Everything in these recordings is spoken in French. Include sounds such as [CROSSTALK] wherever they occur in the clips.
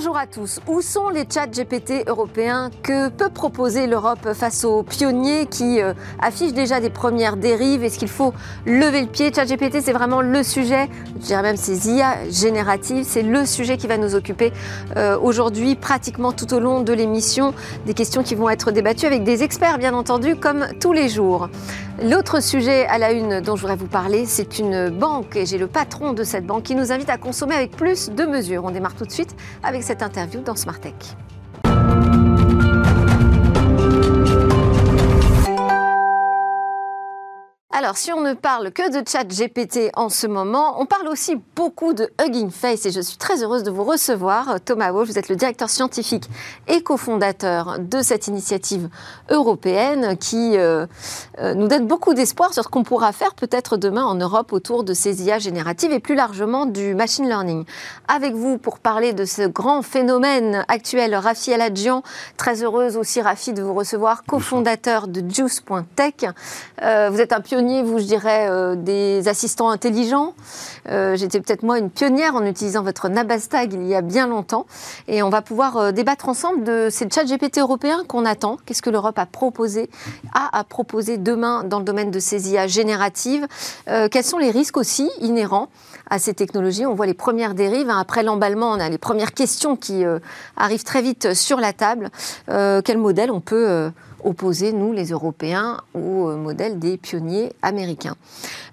Bonjour à tous. Où sont les chats GPT européens Que peut proposer l'Europe face aux pionniers qui euh, affichent déjà des premières dérives? Est-ce qu'il faut lever le pied? Chat GPT, c'est vraiment le sujet, je dirais même ces IA génératives, c'est le sujet qui va nous occuper euh, aujourd'hui, pratiquement tout au long de l'émission. Des questions qui vont être débattues avec des experts, bien entendu, comme tous les jours. L'autre sujet à la une dont je voudrais vous parler, c'est une banque, et j'ai le patron de cette banque qui nous invite à consommer avec plus de mesures. On démarre tout de suite avec cette interview dans Smart Tech. Alors, si on ne parle que de chat GPT en ce moment, on parle aussi beaucoup de Hugging Face et je suis très heureuse de vous recevoir. Thomas Wolf, vous êtes le directeur scientifique et cofondateur de cette initiative européenne qui euh, euh, nous donne beaucoup d'espoir sur ce qu'on pourra faire peut-être demain en Europe autour de ces IA génératives et plus largement du machine learning. Avec vous pour parler de ce grand phénomène actuel, Rafi Aladjian, très heureuse aussi Rafi de vous recevoir, cofondateur de Juice.tech. Euh, vous êtes un pionnier vous, je dirais, euh, des assistants intelligents. Euh, j'étais peut-être moi une pionnière en utilisant votre Nabastag il y a bien longtemps. Et on va pouvoir euh, débattre ensemble de ces chats GPT européens qu'on attend. Qu'est-ce que l'Europe a proposé, à proposer demain dans le domaine de ces IA génératives? Quels sont les risques aussi inhérents à ces technologies? On voit les premières dérives. Hein. Après l'emballement, on a les premières questions qui arrivent très vite sur la table. quel modèle on peut opposer, nous les Européens, au euh, modèle des pionniers américains.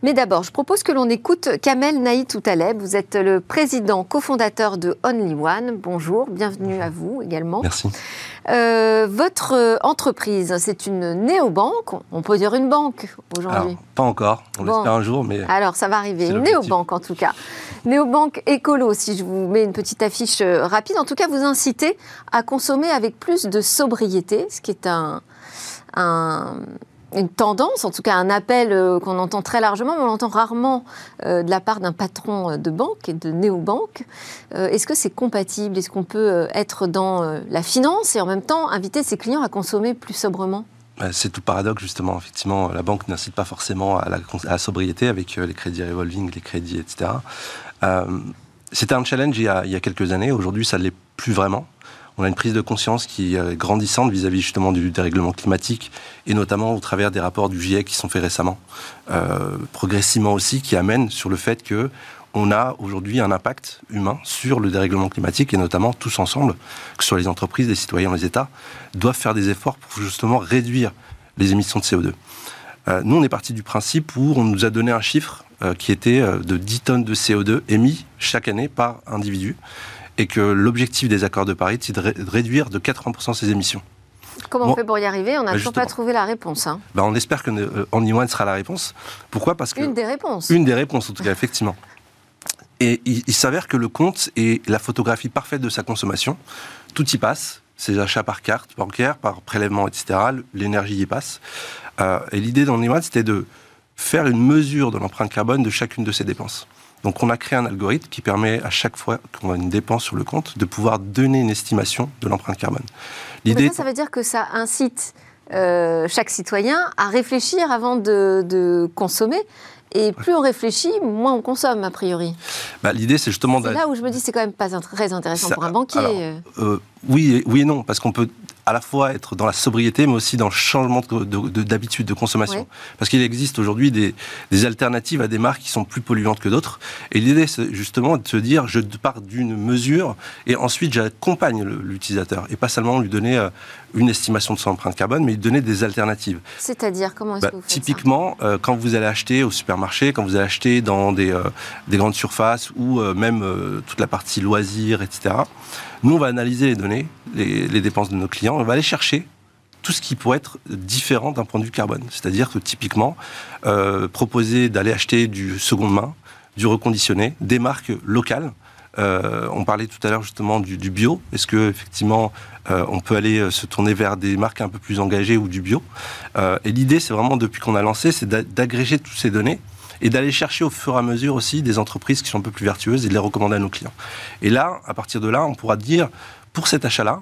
Mais d'abord, je propose que l'on écoute Kamel Naït Toutaleb. Vous êtes le président cofondateur de Only One. Bonjour, bienvenue à vous également. Merci. Euh, votre euh, entreprise, c'est une néobanque, on peut dire une banque aujourd'hui Pas encore, on l'espère un jour, mais... Alors ça va arriver, néobanque en tout cas. Néobanque écolo, si je vous mets une petite affiche rapide, en tout cas vous incitez à consommer avec plus de sobriété, ce qui est un, une tendance, en tout cas un appel euh, qu'on entend très largement, mais on l'entend rarement euh, de la part d'un patron euh, de banque et de néobanque. Est-ce que c'est compatible? Est-ce qu'on peut être dans la finance et en même temps inviter ses clients à consommer plus sobrement? C'est tout paradoxe, justement. Effectivement, la banque n'incite pas forcément à la, sobriété avec les crédits revolving, les crédits, etc. C'était un challenge il y, a, il y a quelques années. Aujourd'hui, ça ne l'est plus vraiment on a une prise de conscience qui est grandissante vis-à-vis justement du dérèglement climatique et notamment au travers des rapports du GIEC qui sont faits récemment, euh, progressivement aussi, qui amènent sur le fait que on a aujourd'hui un impact humain sur le dérèglement climatique et notamment tous ensemble, que ce soit les entreprises, les citoyens, les États, doivent faire des efforts pour justement réduire les émissions de CO2. Euh, nous, on est parti du principe où on nous a donné un chiffre euh, qui était de 10 tonnes de CO2 émis chaque année par individu et que l'objectif des accords de Paris, c'est de, réduire de 80% ses émissions. Comment on fait pour y arriver? On n'a bah, toujours pas trouvé la réponse. Hein. Bah, on espère que euh, One sera la réponse. Pourquoi? Parce que une des réponses. Une des réponses, en tout cas, effectivement. Et il, s'avère que le compte est la photographie parfaite de sa consommation. Tout y passe. Ses achats par carte bancaire, par prélèvement, etc. L'énergie y passe. Euh, et l'idée d'Only c'était de faire une mesure de l'empreinte carbone de chacune de ces dépenses. Donc on a créé un algorithme qui permet à chaque fois qu'on a une dépense sur le compte de pouvoir donner une estimation de l'empreinte carbone. L'idée, ça, veut dire que ça incite euh, chaque citoyen à réfléchir avant de, consommer. Et plus on réfléchit, moins on consomme, a priori. Bah, L'idée, c'est justement... C'est là où je me dis, c'est quand même pas très intéressant pour un banquier. Euh, oui, oui et non, parce qu'on peut à la fois être dans la sobriété, mais aussi dans le changement d'habitude de, de, consommation. Parce qu'il existe aujourd'hui des, alternatives à des marques qui sont plus polluantes que d'autres. Et l'idée, c'est justement de se dire, je pars d'une mesure et ensuite j'accompagne l'utilisateur. Et pas seulement lui donner euh, une estimation de son empreinte carbone, mais lui donner des alternatives. C'est-à-dire, comment est-ce bah, que vous faites Typiquement, euh, quand vous allez acheter au supermarché, quand vous allez acheter dans des, euh, des grandes surfaces ou même toute la partie loisirs, etc., nous, on va analyser les données, les, dépenses de nos clients, on va aller chercher tout ce qui pourrait être différent d'un point de vue carbone. C'est-à-dire que typiquement, euh, proposer d'aller acheter du seconde main, du reconditionné, des marques locales. Euh, on parlait tout à l'heure justement du, bio. Est-ce que effectivement euh, on peut aller se tourner vers des marques un peu plus engagées ou du bio? Et l'idée, c'est vraiment depuis qu'on a lancé, c'est d'agréger toutes ces données et d'aller chercher au fur et à mesure aussi des entreprises qui sont un peu plus vertueuses et de les recommander à nos clients. Et là, à partir de là, on pourra dire, pour cet achat-là,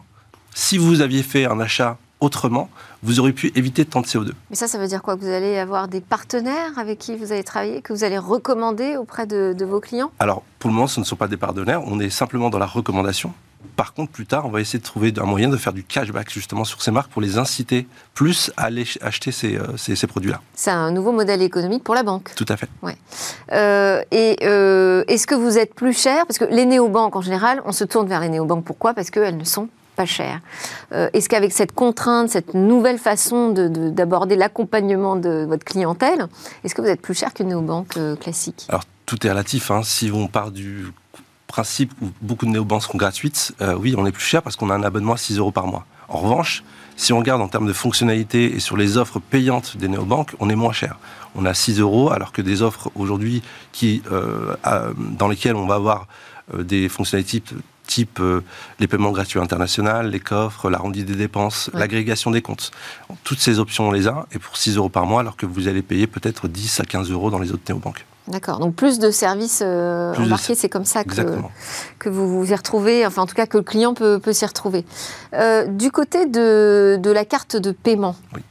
si vous aviez fait un achat autrement, vous auriez pu éviter tant de CO2. Mais ça, ça veut dire quoi? Vous allez avoir des partenaires avec qui vous allez travailler, que vous allez recommander auprès de, vos clients? Alors, pour le moment, ce ne sont pas des partenaires, on est simplement dans la recommandation. Par contre, plus tard, on va essayer de trouver un moyen de faire du cashback justement sur ces marques pour les inciter plus à aller acheter ces, euh, ces, ces produits-là. C'est un nouveau modèle économique pour la banque. Tout à fait. Ouais. Euh, et euh, est-ce que vous êtes plus cher? Parce que les néobanques, en général, on se tourne vers les néobanques. Pourquoi? Parce qu'elles ne sont pas chères. Euh, est-ce qu'avec cette contrainte, cette nouvelle façon d'aborder de, l'accompagnement de votre clientèle, est-ce que vous êtes plus cher qu'une néobanque euh, classique? Alors, tout est relatif. Hein. Si on part du principe où beaucoup de néobanques seront gratuites, euh, oui, on est plus cher parce qu'on a un abonnement à 6 euros par mois. En revanche, si on regarde en termes de fonctionnalité et sur les offres payantes des néobanques, on est moins cher. On a 6 euros alors que des offres aujourd'hui qui, euh, dans lesquelles on va avoir euh, des fonctionnalités type, type euh, les paiements gratuits internationaux, les coffres, l'arrondi des dépenses, ouais. l'agrégation des comptes. Toutes ces options, on les a et pour 6 euros par mois alors que vous allez payer peut-être 10 à 15 euros dans les autres néobanques. D'accord. Donc plus de services euh, plus embarqués, c'est comme ça que, que vous vous y retrouvez, enfin en tout cas que le client peut, peut s'y retrouver. Euh, du côté de, de, la carte de paiement. Oui.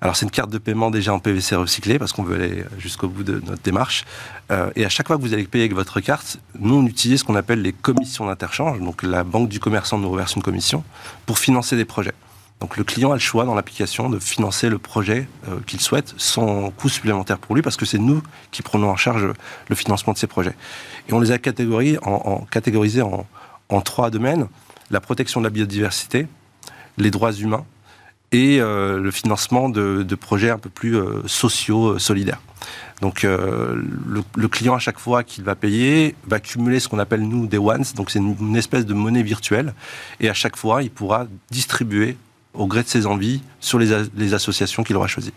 Alors c'est une carte de paiement déjà en PVC recyclé parce qu'on veut aller jusqu'au bout de notre démarche. Euh, et à chaque fois que vous allez payer avec votre carte, nous on utilise ce qu'on appelle les commissions d'interchange. Donc la banque du commerçant nous reverse une commission pour financer des projets. Donc le client a le choix dans l'application de financer le projet euh, qu'il souhaite sans coût supplémentaire pour lui parce que c'est nous qui prenons en charge le financement de ces projets. Et on les a catégorisés en, trois domaines. La protection de la biodiversité, les droits humains et euh, le financement de, projets un peu plus euh, sociaux, solidaires. Donc le, client à chaque fois qu'il va payer va cumuler ce qu'on appelle nous des ones, donc c'est une, espèce de monnaie virtuelle, et à chaque fois il pourra distribuer au gré de ses envies sur les, associations qu'il aura choisies.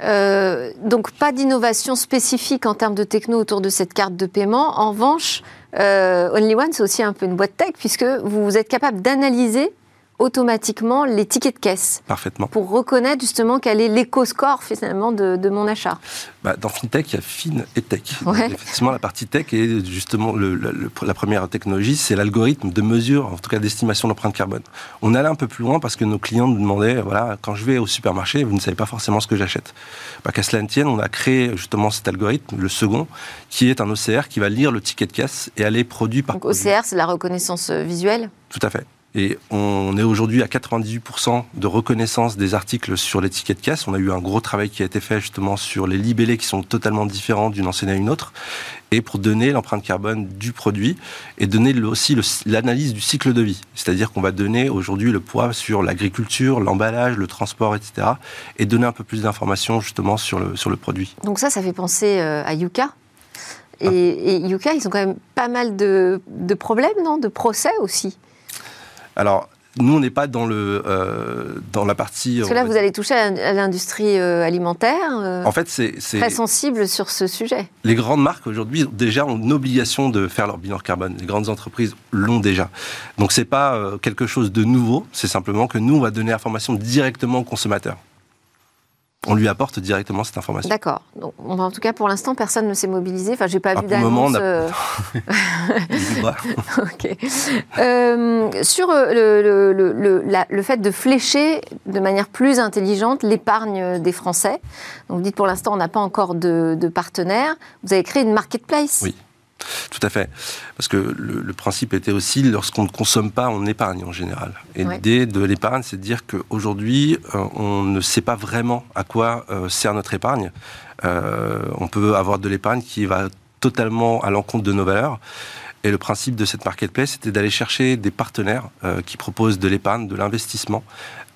Euh, donc pas d'innovation spécifique en termes de techno autour de cette carte de paiement. En revanche, euh, One, c'est aussi un peu une boîte tech puisque vous êtes capable d'analyser automatiquement les tickets de caisse. Parfaitement. Pour reconnaître justement quel est l'éco-score finalement de, de, mon achat. Bah, dans FinTech, il y a Fin et Tech. Ouais. Effectivement, la partie Tech est justement le, le, la première technologie, c'est l'algorithme de mesure, en tout cas d'estimation de l'empreinte carbone. On allait un peu plus loin parce que nos clients nous demandaient, voilà, quand je vais au supermarché, vous ne savez pas forcément ce que j'achète. Bah, Qu'à cela ne tienne, on a créé justement cet algorithme, le second, qui est un OCR qui va lire le ticket de caisse et aller produit par. Donc OCR, c'est la reconnaissance visuelle Tout à fait. Et on est aujourd'hui à 98% de reconnaissance des articles sur les tickets de caisse. On a eu un gros travail qui a été fait justement sur les libellés qui sont totalement différents d'une enseigne à une autre, et pour donner l'empreinte carbone du produit et donner aussi l'analyse du cycle de vie. C'est-à-dire qu'on va donner aujourd'hui le poids sur l'agriculture, l'emballage, le transport, etc. et donner un peu plus d'informations justement sur le, sur le produit. Donc ça, ça fait penser à Yuka et, ah. et Yuka, ils ont quand même pas mal de, de problèmes, non? De procès aussi alors, nous, on n'est pas dans, le, euh, dans la partie. Parce que là, vous allez toucher à l'industrie euh, alimentaire. Euh, en fait, c'est. Très sensible sur ce sujet. Les grandes marques, aujourd'hui, déjà ont une obligation de faire leur bilan carbone. Les grandes entreprises l'ont déjà. Donc, ce n'est pas quelque chose de nouveau. C'est simplement que nous, on va donner l'information directement aux consommateurs on lui apporte directement cette information. D'accord. Donc, en tout cas, pour l'instant, personne ne s'est mobilisé. Enfin, j'ai pas ah, vu d'annonce. Euh... [LAUGHS] [LAUGHS] ok. Euh, sur le, le, le, la, le, fait de flécher de manière plus intelligente l'épargne des Français. Donc, vous dites pour l'instant, on n'a pas encore de, de partenaire. Vous avez créé une marketplace. Oui. Tout à fait. Parce que le, le principe était aussi, lorsqu'on ne consomme pas, on épargne en général. Et ouais. l'idée de l'épargne, c'est de dire qu'aujourd'hui, euh, on ne sait pas vraiment à quoi euh, sert notre épargne. Euh, on peut avoir de l'épargne qui va totalement à l'encontre de nos valeurs. Et le principe de cette marketplace, c'était d'aller chercher des partenaires euh, qui proposent de l'épargne, de l'investissement,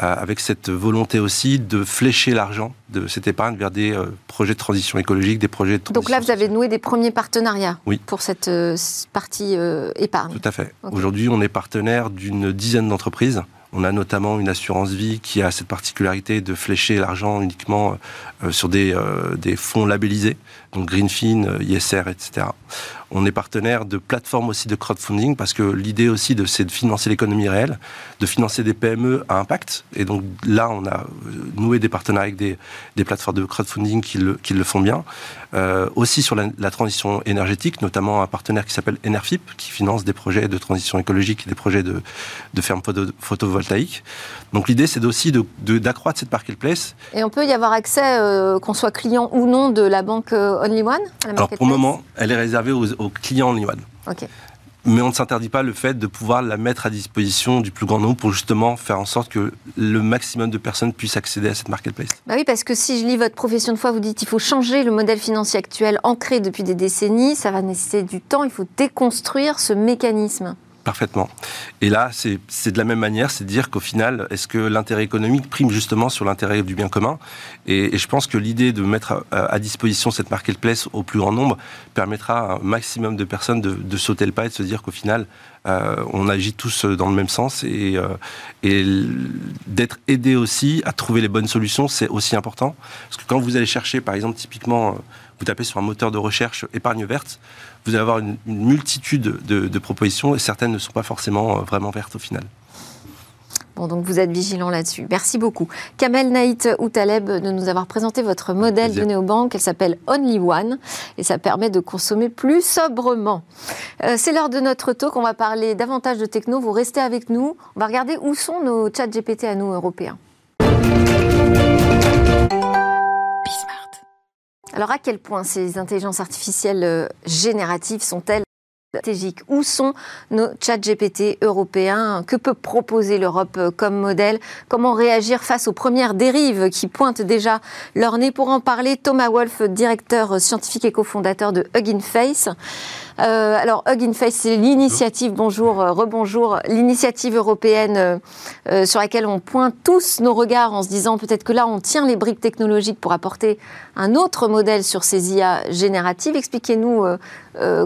euh, avec cette volonté aussi de flécher l'argent de cette épargne vers des euh, projets de transition écologique, des projets de Donc là, vous avez noué des premiers partenariats oui. pour cette partie épargne. Tout à fait. Okay. Aujourd'hui, on est partenaire d'une dizaine d'entreprises. On a notamment une assurance vie qui a cette particularité de flécher l'argent uniquement sur des, euh, des, fonds labellisés, donc Greenfin, ISR, etc. On est partenaire de plateformes aussi de crowdfunding parce que l'idée aussi de, c'est de financer l'économie réelle, de financer des PME à impact. Et donc là, on a noué des partenariats avec des, des plateformes de crowdfunding qui le, font bien. Euh, aussi sur la, transition énergétique, notamment un partenaire qui s'appelle Enerfip, qui finance des projets de transition écologique et des projets de, de fermes photovoltaïques. Donc l'idée, c'est aussi d'accroître cette marketplace. Et on peut y avoir accès, euh, qu'on soit client ou non, de la banque euh, Only One Alors pour le moment, elle est réservée aux, aux clients Only One. Ok. mais on ne s'interdit pas le fait de pouvoir la mettre à disposition du plus grand nombre pour justement faire en sorte que le maximum de personnes puissent accéder à cette marketplace. Bah oui, parce que si je lis votre profession de foi, vous dites qu'il faut changer le modèle financier actuel ancré depuis des décennies, ça va nécessiter du temps, il faut déconstruire ce mécanisme. Parfaitement. Et là, c'est de la même manière, c'est de dire qu'au final, est-ce que l'intérêt économique prime justement sur l'intérêt du bien commun et, je pense que l'idée de mettre à, disposition cette marketplace au plus grand nombre permettra à un maximum de personnes de, sauter le pas et de se dire qu'au final, euh, on agit tous dans le même sens et, euh, et d'être aidé aussi à trouver les bonnes solutions, c'est aussi important. Parce que quand vous allez chercher, par exemple, typiquement, vous tapez sur un moteur de recherche épargne verte, vous allez avoir une, multitude de, propositions et certaines ne sont pas forcément euh, vraiment vertes au final. Bon, donc vous êtes vigilant là-dessus. Merci beaucoup. Kamel Naït Outaleb de nous avoir présenté votre modèle de néobanque. Elle s'appelle Only One et ça permet de consommer plus sobrement. Euh, c'est l'heure de notre talk. On va parler davantage de techno. Vous restez avec nous. On va regarder où sont nos chats GPT à nous, Européens. Alors à quel point ces intelligences artificielles euh, génératives sont-elles stratégiques? Où sont nos chats GPT européens? Que peut proposer l'Europe euh, comme modèle? Comment réagir face aux premières dérives qui pointent déjà leur nez? Pour en parler, Thomas Wolf, directeur scientifique et cofondateur de Hugging Face. Euh, alors, Hugging Face, c'est l'initiative, bonjour, euh, rebonjour, l'initiative européenne euh, sur laquelle on pointe tous nos regards en se disant peut-être que là, on tient les briques technologiques pour apporter un autre modèle sur ces IA génératives. Expliquez-nous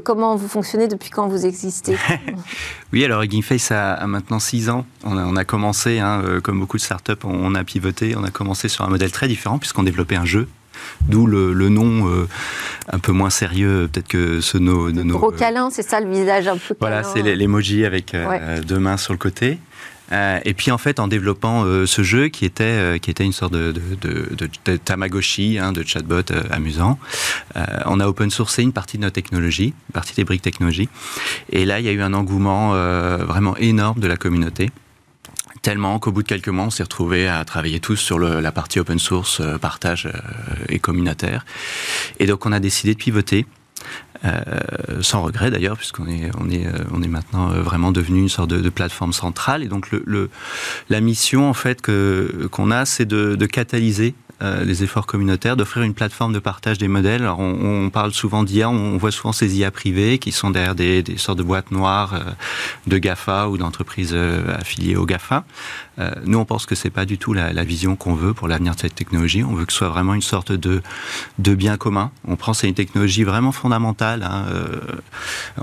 comment vous fonctionnez, depuis quand vous existez. [LAUGHS] oui, alors Hugging Face a, maintenant six ans. On a, commencé, hein, comme beaucoup de startups, on a pivoté, on a commencé sur un modèle très différent puisqu'on développait un jeu D'où le, nom euh, un peu moins sérieux, peut-être que ce nos. nos gros euh, câlin, c'est ça le visage un peu Voilà, c'est l'emoji avec euh, deux mains sur le côté. et puis en fait, en développant ce jeu qui était qui était une sorte de, de, Tamagotchi, hein, de chatbot amusant, on a open sourcé une partie de notre technologie, une partie des briques technologiques. Et là, il y a eu un engouement vraiment énorme de la communauté tellement qu'au bout de quelques mois, on s'est retrouvés à travailler tous sur la partie open source, euh, partage euh, et communautaire. Et donc, on a décidé de pivoter. Euh, sans regret d'ailleurs, puisqu'on est, on est, on est maintenant vraiment devenu une sorte de, plateforme centrale. Et donc la mission en fait qu'on a, c'est de, catalyser euh, les efforts communautaires, d'offrir une plateforme de partage des modèles. Alors on, parle souvent d'IA, on voit souvent ces IA privées qui sont derrière des, sortes de boîtes noires euh, de GAFA ou d'entreprises euh, affiliées au GAFA. nous, on pense que c'est pas du tout la, vision qu'on veut pour l'avenir de cette technologie. On veut que ce soit vraiment une sorte de, de bien commun. On prend c'est une technologie vraiment fondamentale. Hein.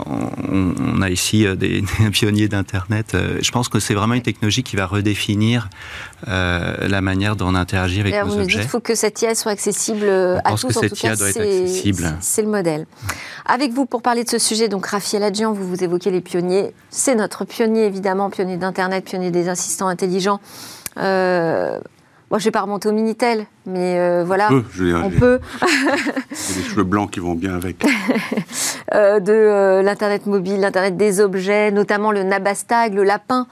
On, a ici [LAUGHS] des, pionniers d'Internet. Je pense que c'est vraiment une technologie qui va redéfinir la manière dont on interagit avec nos objets. Il faut que cette IA soit accessible à tous. Que en tout cas, c'est le modèle. Avec vous, pour parler de ce sujet, donc Raphaël Adjian, vous vous évoquez les pionniers. C'est notre pionnier, évidemment, pionnier d'Internet, pionnier des assistants intelligents. Euh, moi, je ne vais pas remonter au Minitel, mais euh, voilà, on peut. [LAUGHS] on peut. des cheveux blancs qui vont bien avec. [LAUGHS] Euh, de euh, l'Internet mobile, l'Internet des objets, notamment le Nabastag, le lapin,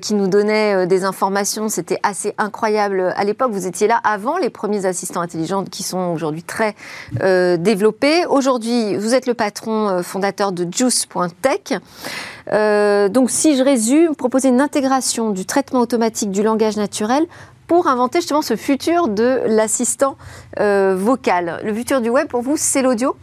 qui nous donnait des informations. C'était assez incroyable à l'époque. Vous étiez là avant les premiers assistants intelligents qui sont aujourd'hui très développés. Aujourd'hui, vous êtes le patron fondateur de Juice.tech. donc, si je résume, vous proposez une intégration du traitement automatique du langage naturel pour inventer justement ce futur de l'assistant euh, vocal. Le futur du web, pour vous, c'est l'audio?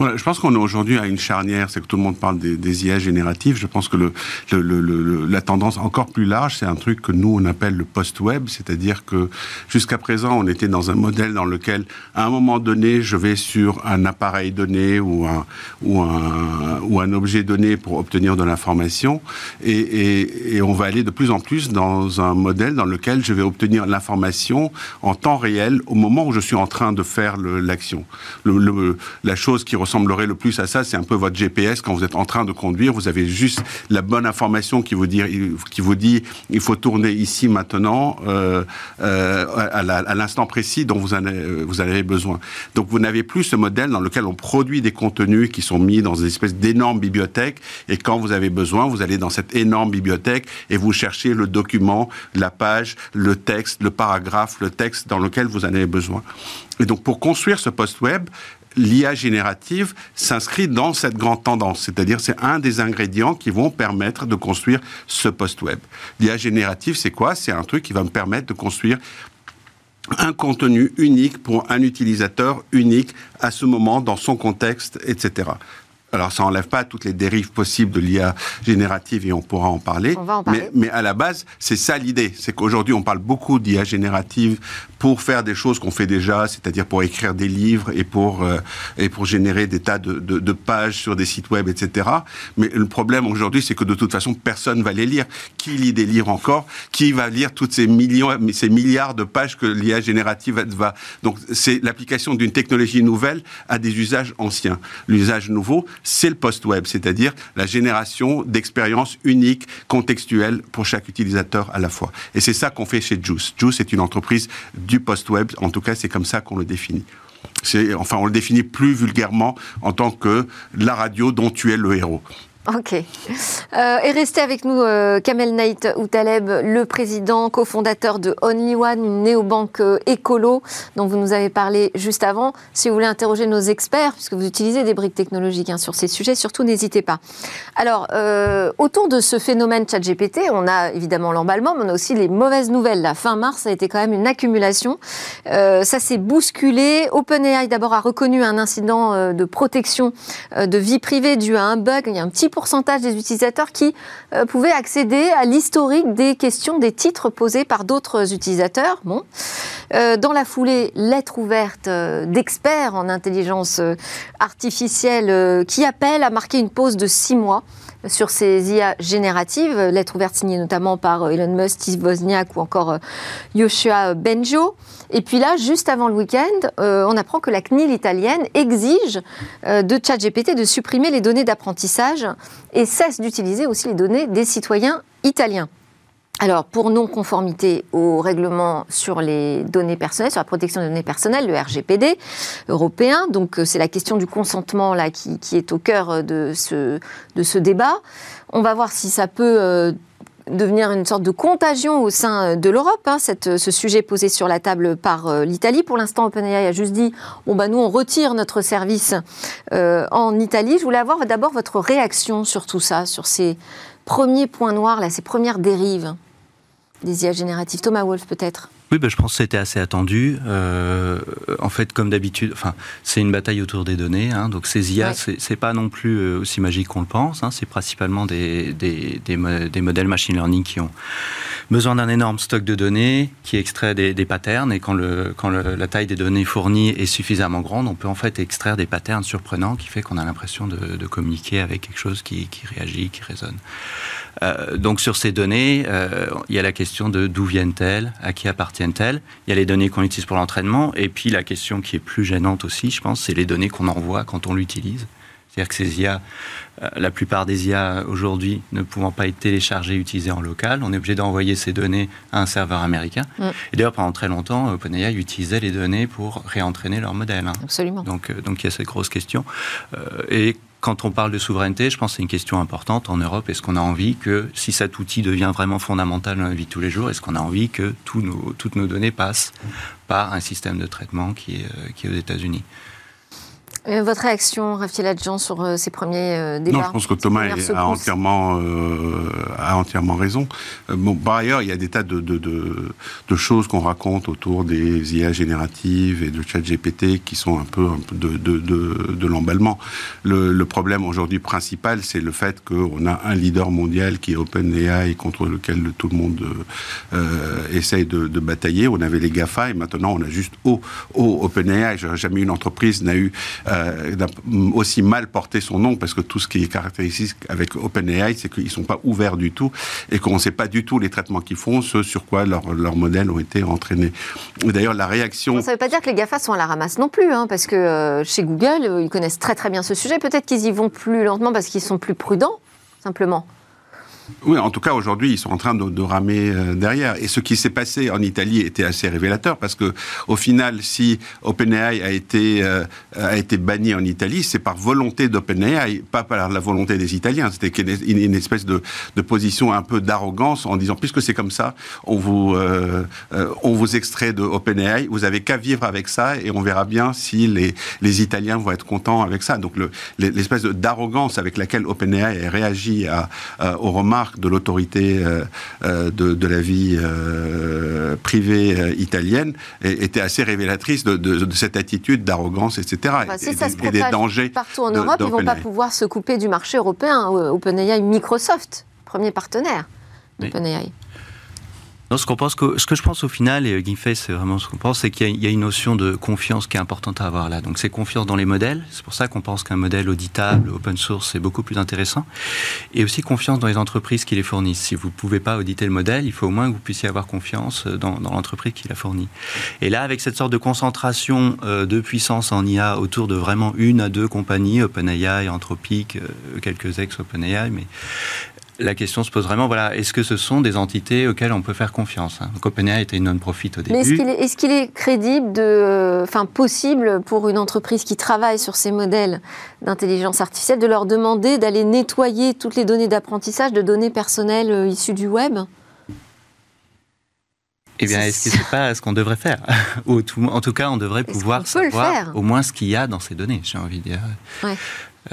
Je pense qu'on est aujourd'hui à une charnière, c'est que tout le monde parle des, IA génératives. Je pense que la tendance encore plus large, c'est un truc que nous, on appelle le post-web, c'est-à-dire que jusqu'à présent, on était dans un modèle dans lequel, à un moment donné, je vais sur un appareil donné ou un objet donné pour obtenir de l'information, et, et on va aller de plus en plus dans un modèle dans lequel je vais obtenir l'information en temps réel au moment où je suis en train de faire l'action. la chose qui ressemblerait le plus à ça, c'est un peu votre GPS quand vous êtes en train de conduire. Vous avez juste la bonne information qui vous dit, qui il faut tourner ici maintenant euh, euh, à l'instant précis dont vous en, avez, besoin. Donc vous n'avez plus ce modèle dans lequel on produit des contenus qui sont mis dans une espèce d'énorme bibliothèque et quand vous avez besoin, vous allez dans cette énorme bibliothèque et vous cherchez le document, la page, le texte, le paragraphe, le texte dans lequel vous en avez besoin. Et donc pour construire ce post web, l'IA générative s'inscrit dans cette grande tendance, c'est-à-dire c'est un des ingrédients qui vont permettre de construire ce post-web. L'IA générative, c'est quoi? C'est un truc qui va me permettre de construire un contenu unique pour un utilisateur unique à ce moment, dans son contexte, etc. Alors, ça n'enlève pas toutes les dérives possibles de l'IA générative et on pourra en parler. On va en parler. Mais, mais à la base, c'est ça l'idée. C'est qu'aujourd'hui, on parle beaucoup d'IA générative pour faire des choses qu'on fait déjà, c'est-à-dire pour écrire des livres et pour, euh, et pour générer des tas de, de, de, pages sur des sites web, etc. Mais le problème aujourd'hui, c'est que de toute façon, personne va les lire. Qui lit des livres encore? Qui va lire toutes ces millions, ces milliards de pages que l'IA générative va... Donc, c'est l'application d'une technologie nouvelle à des usages anciens. L'usage nouveau, c'est le post-web, c'est-à-dire la génération d'expériences uniques, contextuelles pour chaque utilisateur à la fois. Et c'est ça qu'on fait chez Juice. Juice est une entreprise du post-web, en tout cas c'est comme ça qu'on le définit. Enfin, on le définit plus vulgairement en tant que la radio dont tu es le héros. Ok. Euh, et restez avec nous, euh, Kamel Naït Outaleb, le président, cofondateur de Only One, une néobanque euh, écolo dont vous nous avez parlé juste avant. Si vous voulez interroger nos experts, puisque vous utilisez des briques technologiques hein, sur ces sujets, surtout n'hésitez pas. Alors, euh, autour de ce phénomène ChatGPT, on a évidemment l'emballement, mais on a aussi les mauvaises nouvelles. La fin mars, ça a été quand même une accumulation. Ça s'est bousculé. OpenAI d'abord a reconnu un incident de protection de vie privée dû à un bug. Il y a un petit des utilisateurs qui euh, pouvaient accéder à l'historique des questions, des titres posés par d'autres utilisateurs. Euh, dans la foulée, lettre ouverte euh, d'experts en intelligence artificielle qui appellent à marquer une pause de six mois sur ces IA génératives, lettre ouverte signée notamment par euh, Elon Musk, Steve Wozniak ou encore euh, Yoshua Benjo. Et puis là, juste avant le week-end, euh, on apprend que la CNIL italienne exige euh, de ChatGPT de supprimer les données d'apprentissage et cesse d'utiliser aussi les données des citoyens italiens. Alors, pour non-conformité au règlement sur les données personnelles, sur la protection des données personnelles, le RGPD européen, donc euh, c'est la question du consentement là qui, est au cœur euh, de ce, de ce débat. On va voir si ça peut euh, devenir une sorte de contagion au sein de l'Europe, hein, ce sujet posé sur la table par l'Italie. Pour l'instant, OpenAI a juste dit bon bah nous on retire notre service en Italie. Je voulais avoir d'abord votre réaction sur tout ça, sur ces premiers points noirs là, ces premières dérives des IA génératives. Thomas Wolf peut-être. Oui, ben, je pense que c'était assez attendu. Euh, en fait, comme d'habitude, enfin, c'est une bataille autour des données. Hein, donc ces IA, Ouais. c'est pas non plus euh, aussi magique qu'on le pense. Hein, c'est principalement des, des, des, mo- des modèles machine learning qui ont besoin d'un énorme stock de données qui extrait des, des patterns. Et quand, le, quand le- la taille des données fournies est suffisamment grande, on peut en fait extraire des patterns surprenants qui fait qu'on a l'impression de, de communiquer avec quelque chose qui, qui réagit, qui résonne. Euh, donc sur ces données, euh, il y a la question de d'où viennent-elles, à qui appartiennent-elles. Il y a les données qu'on utilise pour l'entraînement, et puis la question qui est plus gênante aussi, je pense, c'est les données qu'on envoie quand on l'utilise. C'est-à-dire que ces IA, euh, la plupart des IA aujourd'hui ne pouvant pas être téléchargées et utilisées en local, on est obligé d'envoyer ces données à un serveur américain. Mm. Et d'ailleurs, pendant très longtemps, OpenAI utilisait les données pour réentraîner leur modèle. hein. Absolument. Donc, euh, donc il y a cette grosse question. Euh, et quand on parle de souveraineté, je pense que c'est une question importante en Europe. Est-ce qu'on a envie que, si cet outil devient vraiment fondamental dans la vie de tous les jours, est-ce qu'on a envie que toutes nos données passent par un système de traitement qui est, euh, qui est aux États-Unis? Euh, votre réaction, Raphaël Adjan, sur euh, ces premiers euh, débats? Non, je pense que Thomas est- a entièrement, euh, a entièrement raison. Bon, par ailleurs, il y a des tas de, de, de, de choses qu'on raconte autour des IA génératives et de ChatGPT qui sont un peu, un peu de, de, de, de l'emballement. Le, le problème aujourd'hui principal, c'est le fait qu'on a un leader mondial qui est OpenAI contre lequel tout le monde essaye de, batailler. On avait les GAFA et maintenant on a juste O, O OpenAI. Jamais une entreprise n'a eu euh, aussi mal porté son nom parce que tout ce qui est caractéristique avec OpenAI, c'est qu'ils sont pas ouverts du tout et qu'on ne sait pas du tout les traitements qu'ils font, ce sur quoi leurs leurs modèles ont été entraînés. D'ailleurs, la réaction. Ça ne veut pas dire que les GAFA sont à la ramasse non plus, hein, parce que euh, chez Google, euh, ils connaissent très très bien ce sujet. Peut-être qu'ils y vont plus lentement parce qu'ils sont plus prudents, simplement. Oui, en tout cas, aujourd'hui, ils sont en train de, ramer euh, derrière. Et ce qui s'est passé en Italie était assez révélateur parce que, au final, si OpenAI a été, euh, a été banni en Italie, c'est par volonté d'OpenAI, pas par la volonté des Italiens. C'était une, espèce de, position un peu d'arrogance en disant, puisque c'est comme ça, on vous, euh, on vous extrait de OpenAI, vous avez qu'à vivre avec ça et on verra bien si les, les Italiens vont être contents avec ça. Donc, l'espèce d'arrogance avec laquelle OpenAI a réagi à, aux de l'autorité euh, euh, de, la vie euh, privée italienne était assez révélatrice de, cette attitude d'arrogance, etc. et, ça se des dangers partout en Europe, ils ne vont pas pouvoir se couper du marché européen. OpenAI, Microsoft, premier partenaire d'OpenAI. Non, ce, qu'on pense que, ce que je pense au final, et Guinfay, c'est vraiment ce qu'on pense, c'est qu'il y, a une notion de confiance qui est importante à avoir là. Donc c'est confiance dans les modèles. C'est pour ça qu'on pense qu'un modèle auditable, open source, c'est beaucoup plus intéressant. Et aussi confiance dans les entreprises qui les fournissent. Si vous ne pouvez pas auditer le modèle, il faut au moins que vous puissiez avoir confiance dans, l'entreprise qui l'a fourni. Et là, avec cette sorte de concentration euh, de puissance en IA autour de vraiment une à deux compagnies, OpenAI, Anthropic, euh, quelques ex-OpenAI, mais la question se pose vraiment, voilà, est-ce que ce sont des entités auxquelles on peut faire confiance hein? OpenAI était une non-profit au début. Mais est-ce qu'il est, crédible, de, enfin possible pour une entreprise qui travaille sur ces modèles d'intelligence artificielle de leur demander d'aller nettoyer toutes les données d'apprentissage de données personnelles euh, issues du web? Eh bien, est-ce que c'est pas ce qu'on devrait faire? [LAUGHS] En tout cas, on devrait pouvoir savoir au moins ce qu'il y a dans ces données, j'ai envie de dire. Ouais.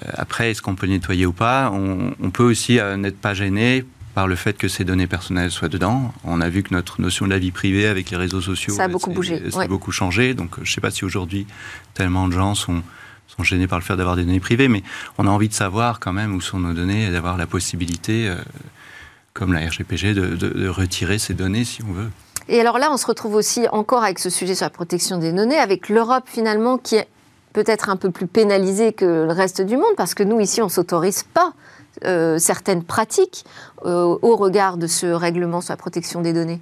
Euh, après, est-ce qu'on peut nettoyer ou pas on, peut aussi euh, n'être pas gêné par le fait que ces données personnelles soient dedans. On a vu que notre notion de la vie privée avec les réseaux sociaux, ça a beaucoup bougé, ça a beaucoup changé. Donc, je ne sais pas si aujourd'hui tellement de gens sont sont gênés par le fait d'avoir des données privées, mais on a envie de savoir quand même où sont nos données et d'avoir la possibilité, euh, comme la RGPG, de, de, retirer ces données si on veut. Et alors là, on se retrouve aussi encore avec ce sujet sur la protection des données, avec l'Europe finalement qui est peut-être un peu plus pénalisé que le reste du monde, parce que nous, ici, on ne s'autorise pas euh, certaines pratiques euh, au regard de ce règlement sur la protection des données.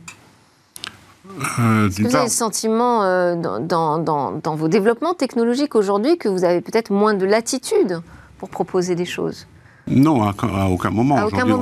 Euh, vous avez le sentiment dans, dans, vos développements technologiques aujourd'hui que vous avez peut-être moins de latitude pour proposer des choses? Non, à, aucun moment. Aujourd'hui,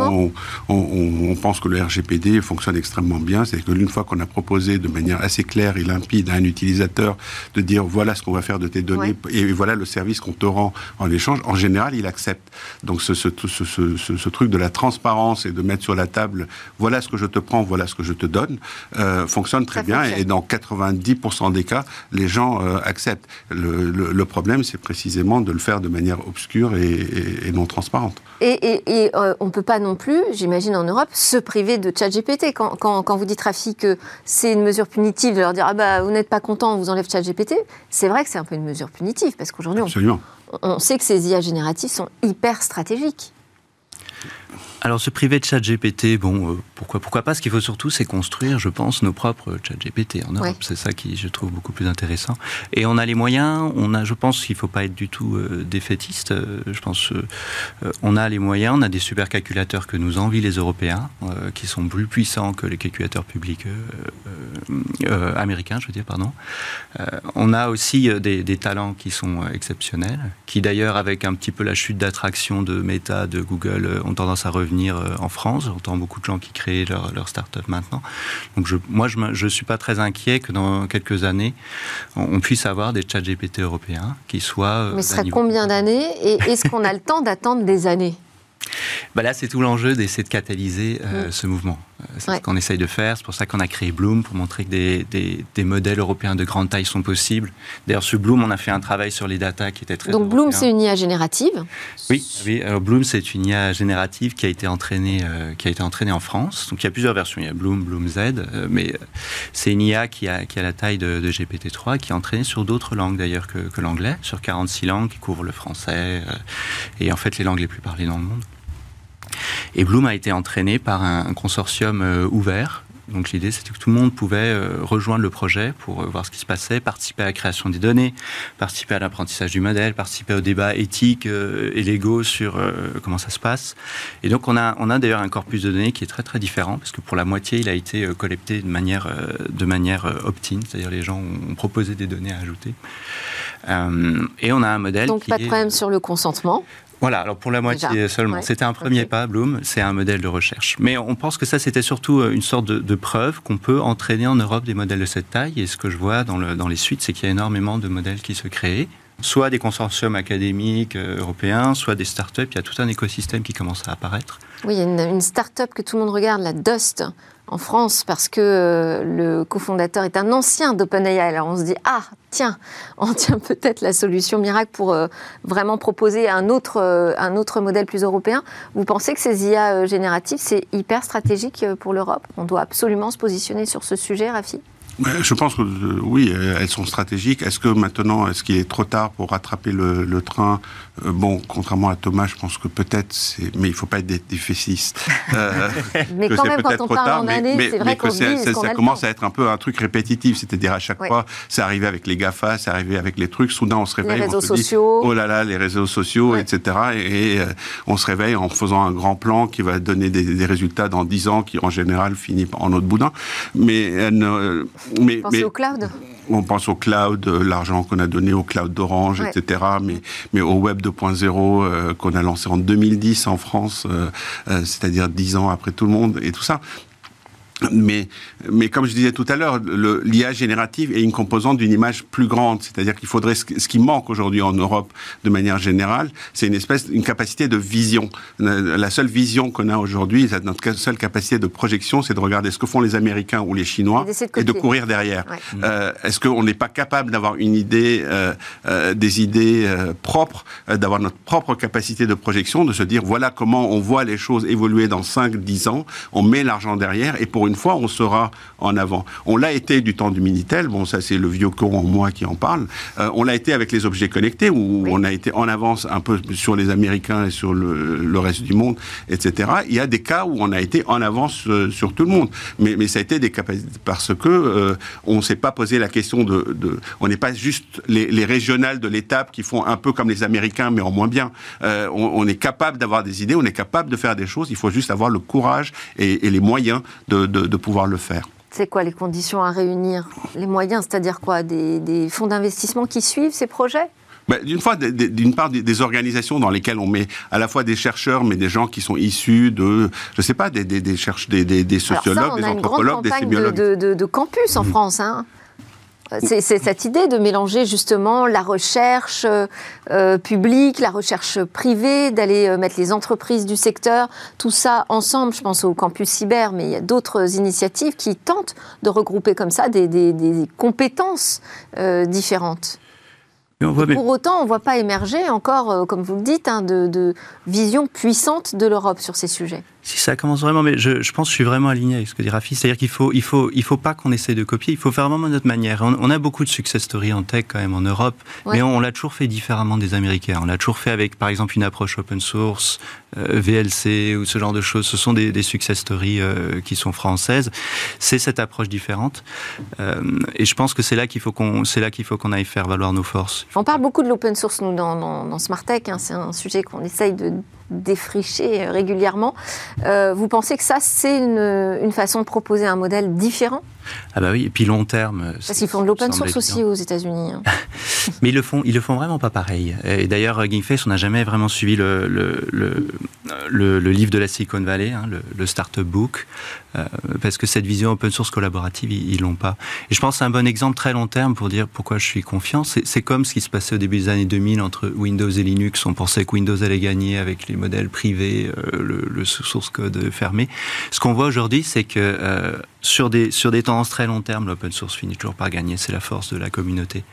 on, pense que le RGPD fonctionne extrêmement bien. C'est que l'une fois qu'on a proposé de manière assez claire et limpide à un utilisateur de dire voilà ce qu'on va faire de tes données et voilà le service qu'on te rend en échange, en général, il accepte. Donc ce, ce, ce, truc de la transparence et de mettre sur la table voilà ce que je te prends, voilà ce que je te donne, euh, fonctionne très bien. Et dans 90% des cas, les gens euh, acceptent. Le, problème, c'est précisément de le faire de manière obscure et non transparente. Et, euh, on ne peut pas non plus, j'imagine en Europe, se priver de ChatGPT. Quand, quand, vous dites, Rafi, que c'est une mesure punitive de leur dire ah bah, vous n'êtes pas content, on vous enlève ChatGPT, c'est vrai que c'est un peu une mesure punitive, parce qu'aujourd'hui, on, on, sait que ces IA génératives sont hyper stratégiques. Alors, se priver de ChatGPT, bon, euh, pourquoi, pourquoi pas? Ce qu'il faut surtout, c'est construire, je pense, nos propres ChatGPT en Europe. C'est ça qui, je trouve, beaucoup plus intéressant. Et on a les moyens, on a, je pense qu'il ne faut pas être du tout euh, défaitiste. Euh, je pense on a les moyens, on a des supercalculateurs que nous envient les Européens, qui sont plus puissants que les calculateurs publics américains, je veux dire, pardon. on a aussi des, des, talents qui sont exceptionnels, qui d'ailleurs, avec un petit peu la chute d'attraction de Meta, de Google, ont tendance à revenir euh, en France. J'entends beaucoup de gens qui créent leur, leur start-up maintenant. Donc je, moi, je ne suis pas très inquiet que dans quelques années, on, puisse avoir des chat GPT européens qui soient... Euh, Mais ce serait combien d'années Et est-ce qu'on a le temps d'attendre des années? Bah là, c'est tout l'enjeu d'essayer de catalyser euh, mm. ce mouvement. Euh, c'est ce qu'on essaye de faire. C'est pour ça qu'on a créé Bloom, pour montrer que des, des, modèles européens de grande taille sont possibles. D'ailleurs, sur Bloom, on a fait un travail sur les data qui était très. Donc, Bloom, c'est une IA générative Oui, oui. Alors, Bloom, c'est une IA générative qui a été entraînée, euh, qui a été entraînée en France. Donc, il y a plusieurs versions. Il y a Bloom, Bloom Z, mais c'est une IA qui a, qui a la taille de, de GPT-3, qui est entraînée sur d'autres langues d'ailleurs que, que l'anglais, sur 46 langues qui couvrent le français et en fait les langues les plus parlées dans le monde. Et Bloom a été entraîné par un, consortium euh, ouvert donc l'idée, c'était que tout le monde pouvait euh, rejoindre le projet pour euh, voir ce qui se passait, participer à la création des données, participer à l'apprentissage du modèle, participer au débat éthique et légaux sur comment ça se passe. Et donc on a, on a d'ailleurs un corpus de données qui est très très différent, parce que pour la moitié, il a été collecté de manière, de manière opt-in, c'est-à-dire les gens ont proposé des données à ajouter. et on a un modèle... Donc pas de problème sur le consentement Voilà, alors pour la moitié seulement. C'était un premier pas, Bloom, c'est un modèle de recherche. Mais on pense que ça, c'était surtout euh, une sorte de, preuve qu'on peut entraîner en Europe des modèles de cette taille. Et ce que je vois dans, le, dans les suites, c'est qu'il y a énormément de modèles qui se créent soit des consortiums académiques euh, européens, soit des startups. Il y a tout un écosystème qui commence à apparaître. Oui, il y a une, une start-up que tout le monde regarde, la Dust, en France parce que euh, le cofondateur est un ancien d'OpenAI. Alors on se dit ah tiens, [LAUGHS] on tient peut-être la solution miracle pour euh, vraiment proposer un autre euh, un autre modèle plus européen. Vous pensez que ces IA génératives c'est hyper stratégique pour l'Europe? On doit absolument se positionner sur ce sujet, Rafi? Je pense que oui, elles sont stratégiques. Est-ce que maintenant, est-ce qu'il est trop tard pour rattraper le train? Euh, bon, contrairement à Thomas, je pense que peut-être, mais il ne faut pas être défaitiste. [LAUGHS] Euh, mais quand même, quand on parle en année, c'est vrai que ça, commence à être un peu un truc répétitif. C'est-à-dire à chaque fois, c'est arrivé avec les GAFA, c'est arrivé avec les trucs. Soudain, on se réveille, les réseaux on se sociaux. dit, oh là là, les réseaux sociaux, etc. Et, euh, on se réveille en faisant un grand plan qui va donner des, résultats dans 10 ans, qui en général finit en autre boudin. Mais, mais, Pensez au cloud on pense au cloud, euh, l'argent qu'on a donné au cloud d'Orange, etc., mais, mais au Web 2.0 euh, qu'on a lancé en 2010 en France, euh, c'est-à-dire dix ans après tout le monde, et tout ça. Mais, mais comme je disais tout à l'heure, l'IA générative est une composante d'une image plus grande. C'est-à-dire qu'il faudrait, ce qui manque aujourd'hui en Europe de manière générale, c'est une espèce, une capacité de vision. La seule vision qu'on a aujourd'hui, notre seule capacité de projection, c'est de regarder ce que font les Américains ou les Chinois et de courir derrière. Euh, Est-ce qu'on n'est pas capable d'avoir une idée, euh, euh, des idées euh, propres, euh, d'avoir notre propre capacité de projection, de se dire voilà comment on voit les choses évoluer dans 5-10 ans, on met l'argent derrière et pour une une fois, on sera en avant. On l'a été du temps du Minitel, bon ça c'est le vieux con en moi qui en parle, euh, on l'a été avec les objets connectés, où on a été en avance un peu sur les Américains et sur le, reste du monde, etc. Il y a des cas où on a été en avance euh, sur tout le monde, mais, mais ça a été des capacités parce que euh, on s'est pas posé la question de, on n'est pas juste les, régionales de l'étape qui font un peu comme les Américains mais en moins bien. on, est capable d'avoir des idées, on est capable de faire des choses, il faut juste avoir le courage et, les moyens de de, pouvoir le faire. C'est quoi les conditions à réunir Les moyens, c'est-à-dire quoi des, fonds d'investissement qui suivent ces projets ben, d'une fois, d'une part, des, organisations dans lesquelles on met à la fois des chercheurs, mais des gens qui sont issus de, je sais pas, des, des, des, des, sociologues, des anthropologues, des sémiologues. De, de, de, campus en mmh. France. Hein. C'est cette idée de mélanger justement la recherche euh, publique, la recherche privée, d'aller euh, mettre les entreprises du secteur, tout ça ensemble. Je pense au campus cyber, mais il y a d'autres initiatives qui tentent de regrouper comme ça des, compétences euh, différentes. Pour autant, on ne voit pas émerger encore, comme vous le dites, hein, de, de vision puissante de l'Europe sur ces sujets si ça commence vraiment, mais je, je, pense que je suis vraiment aligné avec ce que dit Rafi, c'est-à-dire qu'il faut, il faut, il faut pas qu'on essaie de copier, il faut faire vraiment notre manière. On, a beaucoup de success stories en tech quand même en Europe, mais on, l'a toujours fait différemment des Américains. On l'a toujours fait avec, par exemple, une approche open source, euh, VLC ou ce genre de choses. Ce sont des, des success stories euh, qui sont françaises. C'est cette approche différente, euh, et je pense que c'est là qu'il faut qu'on, c'est là qu'il faut qu'on aille faire valoir nos forces. On parle beaucoup de l'open source nous dans, dans, dans Smart Tech. Hein. c'est un sujet qu'on essaye de défricher régulièrement. Euh, vous pensez que ça, c'est une, façon de proposer un modèle différent? Ah bah oui, et puis long terme. Parce qu'ils font de l'open source aussi aux États-Unis. Hein. [LAUGHS] Mais ils le font, ils le font vraiment pas pareil. Et d'ailleurs, GameFace, on n'a jamais vraiment suivi le, le, livre de la Silicon Valley, hein, le, Startup Book, euh, parce que cette vision open source collaborative, ils, l'ont pas. Et je pense que c'est un bon exemple très long terme pour dire pourquoi je suis confiant. C'est comme ce qui se passait au début des années 2000 entre Windows et Linux. On pensait que Windows allait gagner avec les modèles privés, euh, le, source code fermé. Ce qu'on voit aujourd'hui, c'est que euh, sur, des, sur des tendances très long terme, l'open source finit toujours par gagner. C'est la force de la communauté.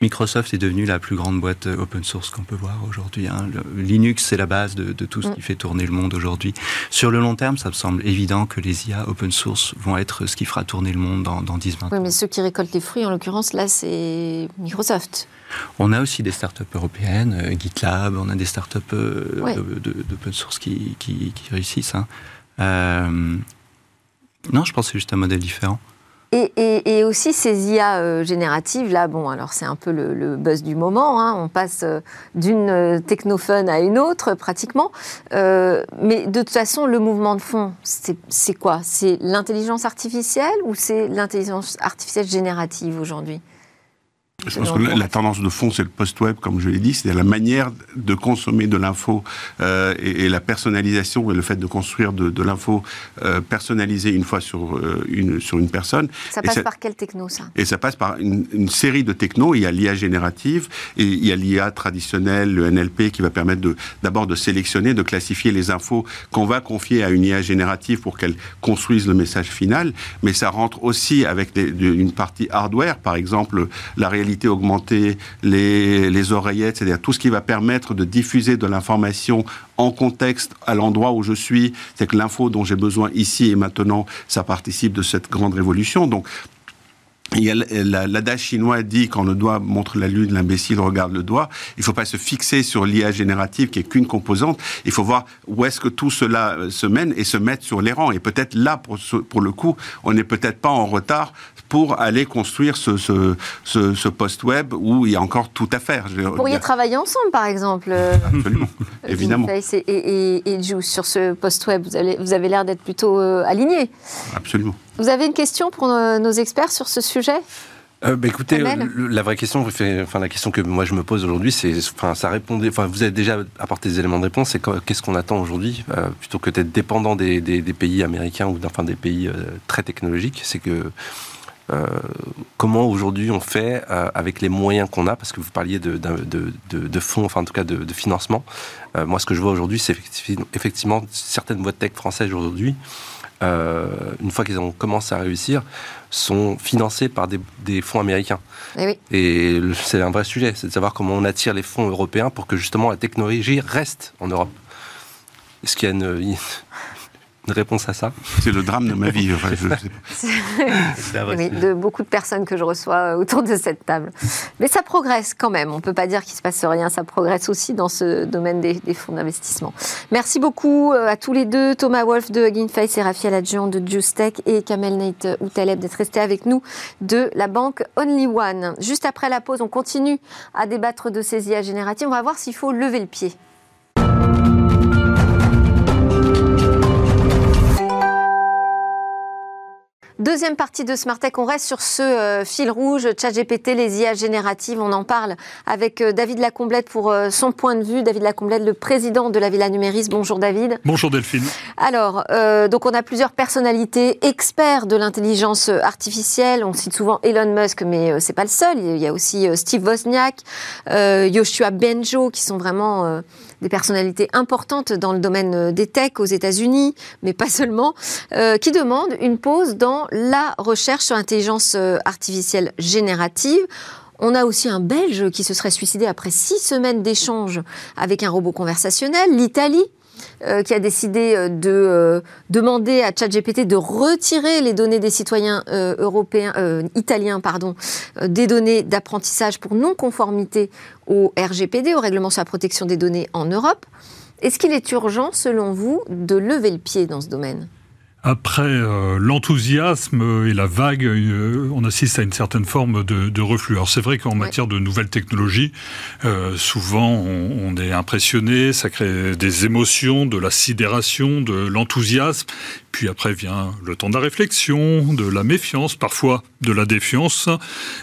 Microsoft est devenu la plus grande boîte open source qu'on peut voir aujourd'hui. Hein. Linux, c'est la base de, tout ce mm. qui fait tourner le monde aujourd'hui. Sur le long terme, ça me semble évident que les IA open source vont être ce qui fera tourner le monde dans, dans 10-20 ans. Oui, mais ceux qui récoltent les fruits, en l'occurrence, là, c'est Microsoft. On a aussi des startups européennes, euh, GitLab, on a des startups euh, d'open source qui, qui, réussissent. Hein. Euh, non, je pense que c'est juste un modèle différent. Et, aussi ces IA euh, génératives, là, bon, alors c'est un peu le, buzz du moment, hein. on passe euh, d'une euh, technophone à une autre pratiquement, mais de toute façon, le mouvement de fond, c'est quoi? C'est l'intelligence artificielle ou c'est l'intelligence artificielle générative aujourd'hui? Je pense que la, tendance de fond, c'est le post-web, comme je l'ai dit, c'est la manière de consommer de l'info euh, et, la personnalisation et le fait de construire de, l'info euh, personnalisée une fois sur, euh, une, sur une personne. Ça passe par quelle techno, ça? Et ça passe par une, série de technos. Il y a l'IA générative et il y a l'IA traditionnelle, le NLP, qui va permettre d'abord de, sélectionner, de classifier les infos qu'on va confier à une IA générative pour qu'elle construise le message final. Mais ça rentre aussi avec une partie hardware, par exemple la réalité augmenter les, oreillettes, c'est-à-dire tout ce qui va permettre de diffuser de l'information en contexte à l'endroit où je suis, c'est que l'info dont j'ai besoin ici et maintenant, ça participe de cette grande révolution. Donc l'adage chinois dit quand le doigt montre la lune, l'imbécile regarde le doigt. Il ne faut pas se fixer sur l'IA générative qui est qu'une composante. Il faut voir où est-ce que tout cela euh, se mène et se mettre sur les rangs. Et peut-être là, pour le coup, on n'est peut-être pas en retard pour aller construire ce, ce, ce, post-web où il y a encore tout à faire. Vous pourriez travailler ensemble, par exemple. Absolument, [LAUGHS] évidemment. Et, et, et, sur ce post-web, vous avez, vous avez l'air d'être plutôt euh, aligné. Absolument. Vous avez une question pour nos, experts sur ce sujet? Euh, bah, écoutez, la vraie question, enfin la question que moi je me pose aujourd'hui, c'est, enfin ça répondait, enfin vous avez déjà apporté des éléments de réponse. C'est qu'est-ce qu'on attend aujourd'hui, euh, plutôt que d'être dépendant des, pays américains ou enfin des pays très technologiques, c'est que euh, comment aujourd'hui on fait euh, avec les moyens qu'on a, parce que vous parliez de, de, fonds, enfin en tout cas de, financement. Euh, moi, ce que je vois aujourd'hui, c'est effectivement, certaines boîtes tech françaises aujourd'hui, une fois qu'ils ont commencé à réussir, sont financées par des, fonds américains. Eh Et, c'est un vrai sujet, c'est de savoir comment on attire les fonds européens pour que justement la technologie reste en Europe. Est-ce qu'il y a une, une réponse à ça C'est le drame de ma vie. [LAUGHS] de beaucoup de personnes que je reçois euh, autour de cette table. Mais ça progresse quand même. On ne peut pas dire qu'il ne se passe rien. Ça progresse aussi dans ce domaine des, fonds d'investissement. Merci beaucoup euh, à tous les deux, Thomas Wolf de Hugging Face et Raphaël Adjoint de Justech et Kamel Nate Outaleb d'être restés avec nous de la banque Only One. Juste après la pause, on continue à débattre de ces IA génératives. On va voir s'il faut lever le pied. Deuxième partie de Smart Tech, on reste sur ce euh, fil rouge, ChatGPT, les IA génératives. On en parle avec euh, David Lacomblette pour euh, son point de vue. David Lacomblette, le président de la Villa Numéris. Bonjour David. Bonjour Delphine. Alors, donc on a plusieurs personnalités experts de l'intelligence artificielle. On cite souvent Elon Musk, mais c'est pas le seul. Il y a aussi Steve Wozniak, Yoshua Benjo, qui sont vraiment des personnalités importantes dans le domaine des techs aux États-Unis, mais pas seulement, qui demandent une pause dans la recherche sur l'intelligence euh, artificielle générative. On a aussi un Belge qui se serait suicidé après six semaines d'échanges avec un robot conversationnel, l'Italie. Euh, qui a décidé euh, de demander à ChatGPT de retirer les données des citoyens européens, italiens, des données d'apprentissage pour non-conformité au RGPD, au règlement sur la protection des données en Europe. Est-ce qu'il est urgent, selon vous, de lever le pied dans ce domaine? Après euh, l'enthousiasme et la vague, euh, on assiste à une certaine forme de, reflux. Alors c'est vrai qu'en matière de nouvelles technologies, euh, souvent on, est impressionné, ça crée des émotions, de la sidération, de l'enthousiasme. Puis après vient le temps de la réflexion, de la méfiance, parfois de la défiance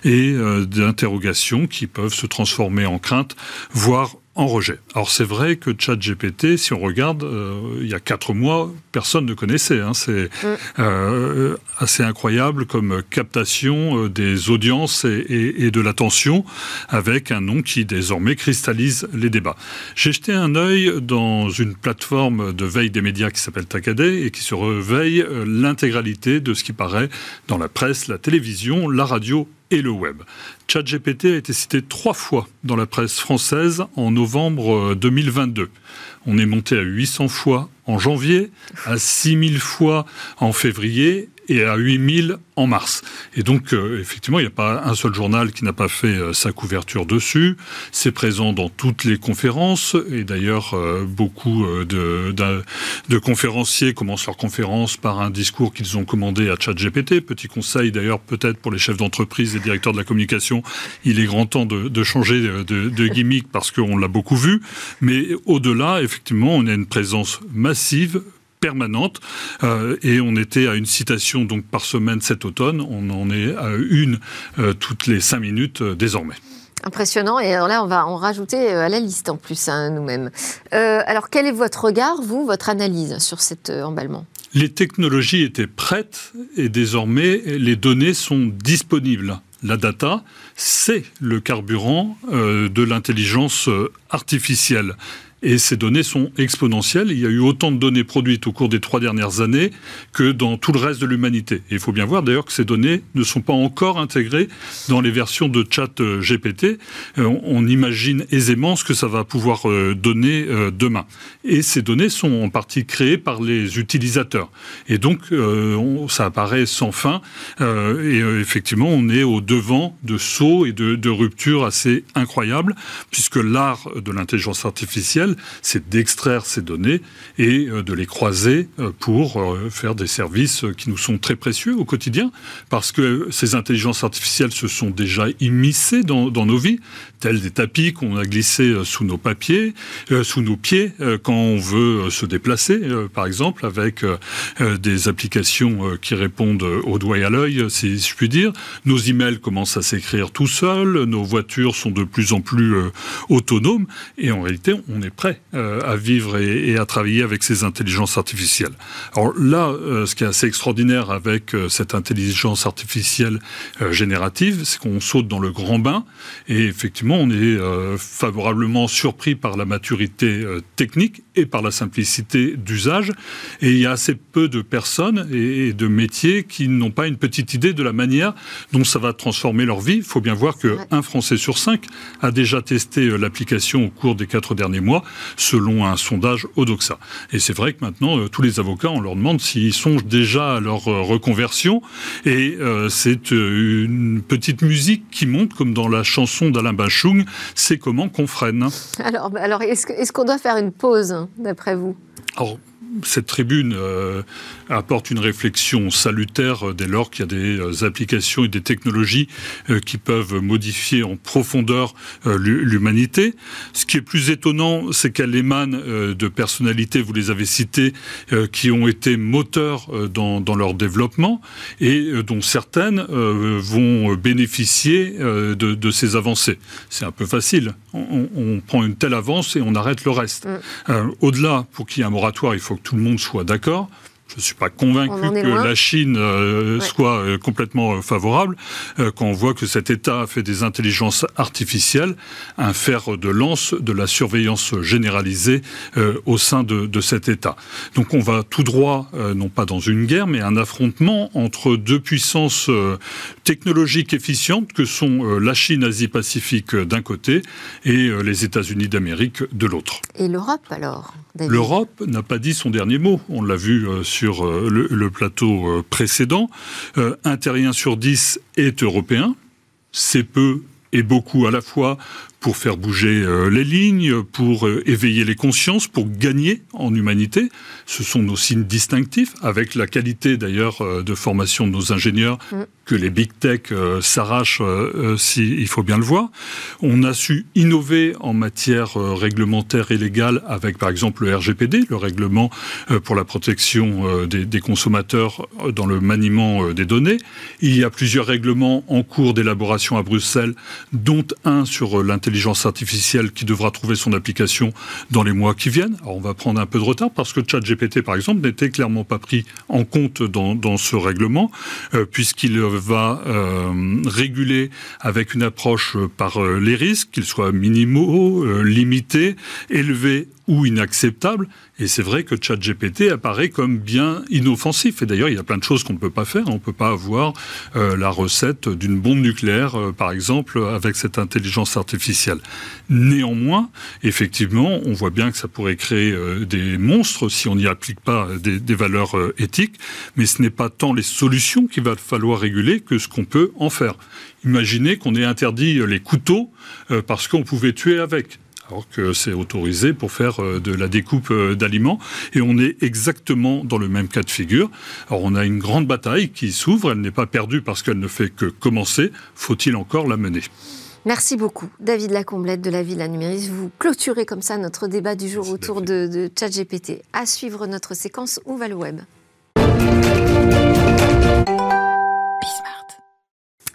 et d'interrogations qui peuvent se transformer en crainte, voire en rejet. Alors c'est vrai que ChatGPT, si on regarde, euh, il y a quatre mois, personne ne connaissait. Hein. C'est mm. euh, assez incroyable comme captation euh, des audiences et, de l'attention, avec un nom qui désormais cristallise les débats. J'ai jeté un œil dans une plateforme de veille des médias qui s'appelle Takade et qui se réveille l'intégralité de ce qui paraît dans la presse, la télévision, la radio et le web. ChatGPT a été cité trois fois dans la presse française en novembre 2022. Euh, On est monté à 800 fois en janvier, à 6000 fois en février et à 8000 en mars. Et donc, euh, effectivement, il n'y a pas un seul journal qui n'a pas fait euh, sa couverture dessus. C'est présent dans toutes les conférences. Et d'ailleurs, euh, beaucoup de, conférenciers commencent leur conférence par un discours qu'ils ont commandé à ChatGPT. Petit conseil, d'ailleurs, peut-être pour les chefs d'entreprise et directeurs de la communication, il est grand temps de, changer de gimmick parce qu'on l'a beaucoup vu. Mais au-delà, effectivement, on a une présence massive permanente. et on était à une citation donc par semaine cet automne. On en est à une toutes les cinq minutes désormais. Impressionnant. Et alors là, on va en rajouter à la liste en plus, hein, nous-mêmes. alors, quel est votre regard, vous, votre analyse sur cet emballement? Les technologies étaient prêtes et désormais, les données sont disponibles la data, c'est le carburant euh, de l'intelligence euh, artificielle. Et ces données sont exponentielles. Il y a eu autant de données produites au cours des trois dernières années que dans tout le reste de l'humanité. Et il faut bien voir d'ailleurs que ces données ne sont pas encore intégrées dans les versions de chat euh, GPT. Euh, on imagine aisément ce que ça va pouvoir euh, donner demain. Et ces données sont en partie créées par les utilisateurs. Et donc, ça apparaît sans fin. Et effectivement, on est au devant de sauts et de, de ruptures assez incroyables, puisque l'art de l'intelligence artificielle c'est d'extraire ces données et euh, de les croiser euh, pour euh, faire des services qui nous sont très précieux au quotidien, parce que ces intelligences artificielles se sont déjà immiscées dans, nos vies, tels des tapis qu'on a glissés sous nos papiers, sous nos pieds, quand on veut se déplacer, par exemple, avec des applications qui répondent au doigt et à l'œil, si je puis dire. Nos emails commencent à s'écrire tout seuls, nos voitures sont de plus en plus autonomes, et en réalité, on est prêt euh, à vivre et, à travailler avec ces intelligences artificielles. Alors là, euh, ce qui est assez extraordinaire avec euh, cette intelligence artificielle générative, c'est qu'on saute dans le grand bain et effectivement, on est favorablement surpris par la maturité technique et par la simplicité d'usage. Et il y a assez peu de personnes et de métiers qui n'ont pas une petite idée de la manière dont ça va transformer leur vie. Il faut bien voir qu'un Français sur cinq a déjà testé l'application au cours des quatre derniers mois selon un sondage Odoxa. Et c'est vrai que maintenant, euh, tous les avocats, on leur demande s'ils songent déjà à leur euh, reconversion. Et euh, c'est une petite musique qui monte, comme dans la chanson d'Alain Bachung, c'est comment qu'on freine. Alors, alors est-ce qu'on doit faire une pause, d'après vous? Cette tribune euh, apporte une réflexion salutaire euh, dès lors qu'il y a des euh, applications et des technologies qui peuvent modifier en profondeur l'humanité. Ce qui est plus étonnant, c'est qu'elle émane de personnalités, vous les avez citées, qui ont été moteurs dans, leur développement et dont certaines vont bénéficier de, ces avancées. C'est un peu facile. On, prend une telle avance et on arrête le reste. Mm. Au-delà, pour qu'il y ait un moratoire, il faut tout le monde soit d'accord. Je ne suis pas convaincu que la Chine euh, soit euh, complètement euh, favorable quand on voit que cet État fait des intelligences artificielles un fer de lance de la surveillance généralisée au sein de, de, cet État. Donc on va tout droit, non pas dans une guerre, mais un affrontement entre deux puissances technologiques efficientes que sont la Chine Asie-Pacifique d'un côté et les États-Unis d'Amérique de l'autre. Et l'Europe alors? L'Europe n'a pas dit son dernier mot. On l'a vu euh, sur euh, le, plateau euh, précédent. un terrien sur dix est européen. C'est peu et beaucoup à la fois pour faire bouger les lignes, pour éveiller les consciences, pour gagner en humanité. Ce sont nos signes distinctifs, avec la qualité d'ailleurs de formation de nos ingénieurs mm que les big tech euh, s'arrachent, euh, euh, si, il faut bien le voir. On a su innover en matière réglementaire et légale avec, par exemple, le RGPD, le règlement pour la protection des, des, consommateurs dans le maniement des données. Il y a plusieurs règlements en cours d'élaboration à Bruxelles, dont un sur l'intelligence artificielle qui devra trouver son application dans les mois qui viennent. On va prendre un peu de retard parce que ChatGPT, par exemple, n'était clairement pas pris en compte dans, ce règlement, puisqu'il va euh, réguler avec une approche par euh, les risques, qu'ils soient minimaux, euh, limités, élevés ou inacceptable. Et c'est vrai que ChatGPT apparaît comme bien inoffensif. Et d'ailleurs, il y a plein de choses qu'on ne peut pas faire. On ne peut pas avoir euh, la recette d'une bombe nucléaire, euh, par exemple, avec cette intelligence artificielle. Néanmoins, effectivement, on voit bien que ça pourrait créer euh, des monstres si on n'y applique pas des, des valeurs éthiques. Mais ce n'est pas tant les solutions qu'il va falloir réguler que ce qu'on peut en faire. Imaginez qu'on ait interdit les couteaux parce qu'on pouvait tuer avec alors que c'est autorisé pour faire euh, de la découpe euh, d'aliments. Et on est exactement dans le même cas de figure. Alors on a une grande bataille qui s'ouvre, elle n'est pas perdue parce qu'elle ne fait que commencer. Faut-il encore la mener? Merci beaucoup, David Lacomblette de la Villa Numéris. Vous clôturez comme ça notre débat du jour autour de, de ChatGPT. À suivre notre séquence Où va le web?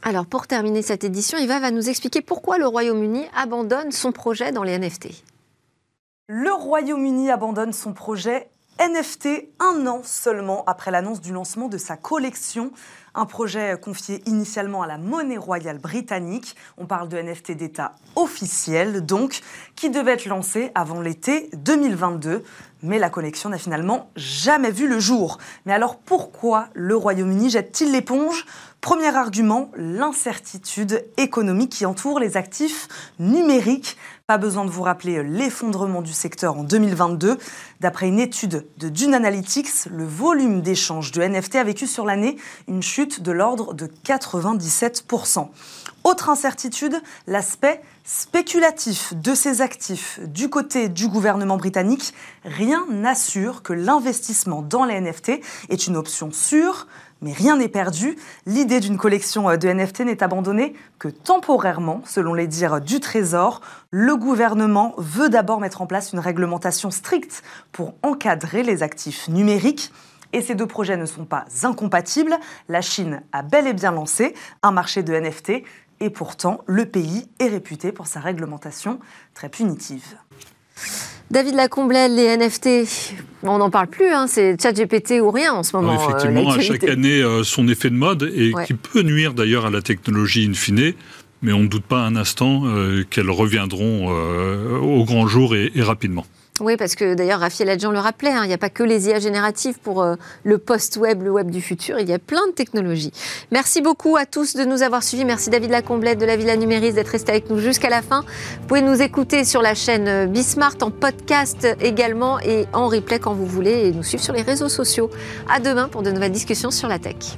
Alors, pour terminer cette édition, Eva va nous expliquer pourquoi le Royaume-Uni abandonne son projet dans les NFT. Le Royaume-Uni abandonne son projet NFT un an seulement après l'annonce du lancement de sa collection un projet confié initialement à la monnaie royale britannique. On parle de NFT d'État officiel, donc, qui devait être lancé avant l'été 2022. Mais la collection n'a finalement jamais vu le jour. Mais alors pourquoi le Royaume-Uni jette-t-il l'éponge? Premier argument, l'incertitude économique qui entoure les actifs numériques. Pas besoin de vous rappeler l'effondrement du secteur en 2022. D'après une étude de Dune Analytics, le volume d'échanges de NFT a vécu sur l'année une chute de l'ordre de 97%. Autre incertitude, l'aspect spéculatif de ces actifs. Du côté du gouvernement britannique, rien n'assure que l'investissement dans les NFT est une option sûre, mais rien n'est perdu. L'idée d'une collection euh, de NFT n'est abandonnée que temporairement, selon les dires du Trésor. Le gouvernement veut d'abord mettre en place une réglementation stricte pour encadrer les actifs numériques. Et ces deux projets ne sont pas incompatibles. La Chine a bel et bien lancé un marché de NFT et pourtant le pays est réputé pour sa réglementation très punitive. David Lacomblel, les NFT, on n'en parle plus, hein, c'est ChatGPT ou rien en ce moment. effectivement, à chaque année, euh, son effet de mode, et qui peut nuire d'ailleurs à la technologie in fine, mais on ne doute pas un instant euh, qu'elles reviendront euh, au grand jour et rapidement. Oui, parce que d'ailleurs, Raphaël Adjan le rappelait, hein, il n'y a pas que les IA génératives pour euh, le post-web, le web du futur, il y a plein de technologies. Merci beaucoup à tous de nous avoir suivis. Merci David Lacomblette de la Villa Numéris d'être resté avec nous jusqu'à la fin. Vous pouvez nous écouter sur la chaîne euh, Bismart, en podcast également et en replay quand vous voulez et nous suivre sur les réseaux sociaux. À demain pour de nouvelles discussions sur la tech.